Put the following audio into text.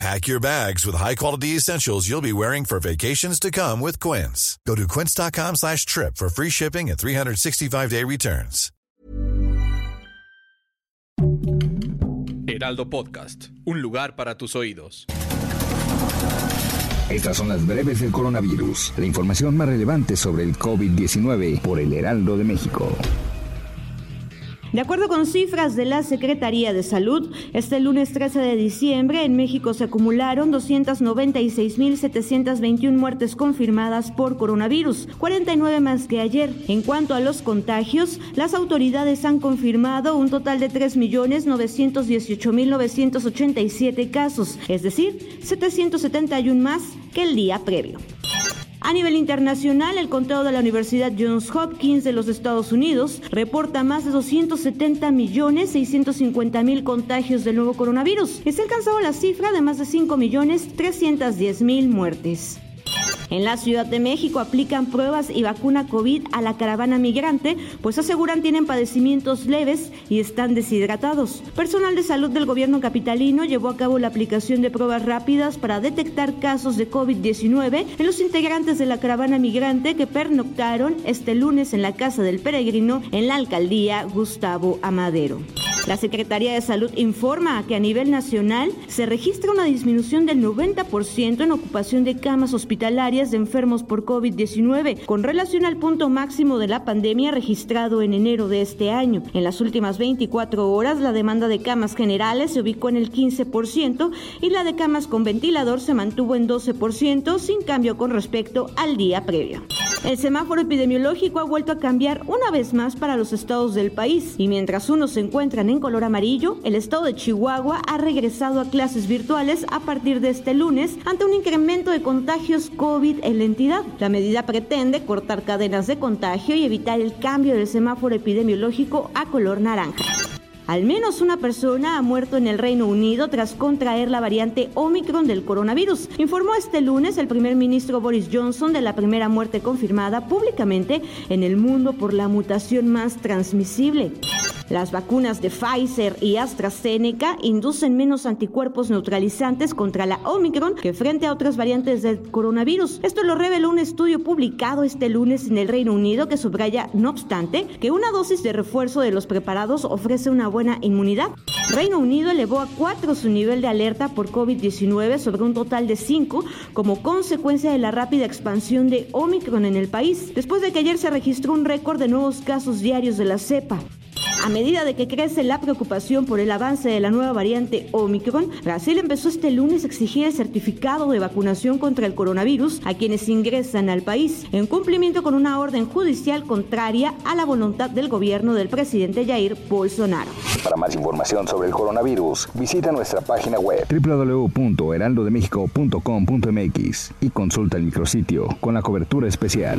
Pack your bags with high-quality essentials you'll be wearing for vacations to come with Quince. Go to quince.com slash trip for free shipping and 365-day returns. Heraldo Podcast, un lugar para tus oídos. Estas son las breves del coronavirus, la información más relevante sobre el COVID-19 por el Heraldo de México. De acuerdo con cifras de la Secretaría de Salud, este lunes 13 de diciembre en México se acumularon 296.721 muertes confirmadas por coronavirus, 49 más que ayer. En cuanto a los contagios, las autoridades han confirmado un total de 3.918.987 casos, es decir, 771 más que el día previo. A nivel internacional, el conteo de la Universidad Johns Hopkins de los Estados Unidos reporta más de 270 millones 650 mil contagios del nuevo coronavirus ha alcanzado la cifra de más de 5 millones 310 mil muertes. En la Ciudad de México aplican pruebas y vacuna COVID a la caravana migrante, pues aseguran tienen padecimientos leves y están deshidratados. Personal de salud del gobierno capitalino llevó a cabo la aplicación de pruebas rápidas para detectar casos de COVID-19 en los integrantes de la caravana migrante que pernoctaron este lunes en la Casa del Peregrino en la alcaldía Gustavo Amadero. La Secretaría de Salud informa que a nivel nacional se registra una disminución del 90% en ocupación de camas hospitalarias de enfermos por COVID-19 con relación al punto máximo de la pandemia registrado en enero de este año. En las últimas 24 horas la demanda de camas generales se ubicó en el 15% y la de camas con ventilador se mantuvo en 12% sin cambio con respecto al día previo. El semáforo epidemiológico ha vuelto a cambiar una vez más para los estados del país y mientras unos se encuentran en color amarillo, el estado de Chihuahua ha regresado a clases virtuales a partir de este lunes ante un incremento de contagios COVID en la entidad. La medida pretende cortar cadenas de contagio y evitar el cambio del semáforo epidemiológico a color naranja. Al menos una persona ha muerto en el Reino Unido tras contraer la variante Omicron del coronavirus. Informó este lunes el primer ministro Boris Johnson de la primera muerte confirmada públicamente en el mundo por la mutación más transmisible. Las vacunas de Pfizer y AstraZeneca inducen menos anticuerpos neutralizantes contra la Omicron que frente a otras variantes del coronavirus. Esto lo reveló un estudio publicado este lunes en el Reino Unido que subraya, no obstante, que una dosis de refuerzo de los preparados ofrece una buena inmunidad. Reino Unido elevó a 4 su nivel de alerta por COVID-19 sobre un total de 5 como consecuencia de la rápida expansión de Omicron en el país, después de que ayer se registró un récord de nuevos casos diarios de la cepa. A medida de que crece la preocupación por el avance de la nueva variante Omicron, Brasil empezó este lunes a exigir el certificado de vacunación contra el coronavirus a quienes ingresan al país, en cumplimiento con una orden judicial contraria a la voluntad del gobierno del presidente Jair Bolsonaro. Para más información sobre el coronavirus, visita nuestra página web www.heraldodemexico.com.mx y consulta el micrositio con la cobertura especial.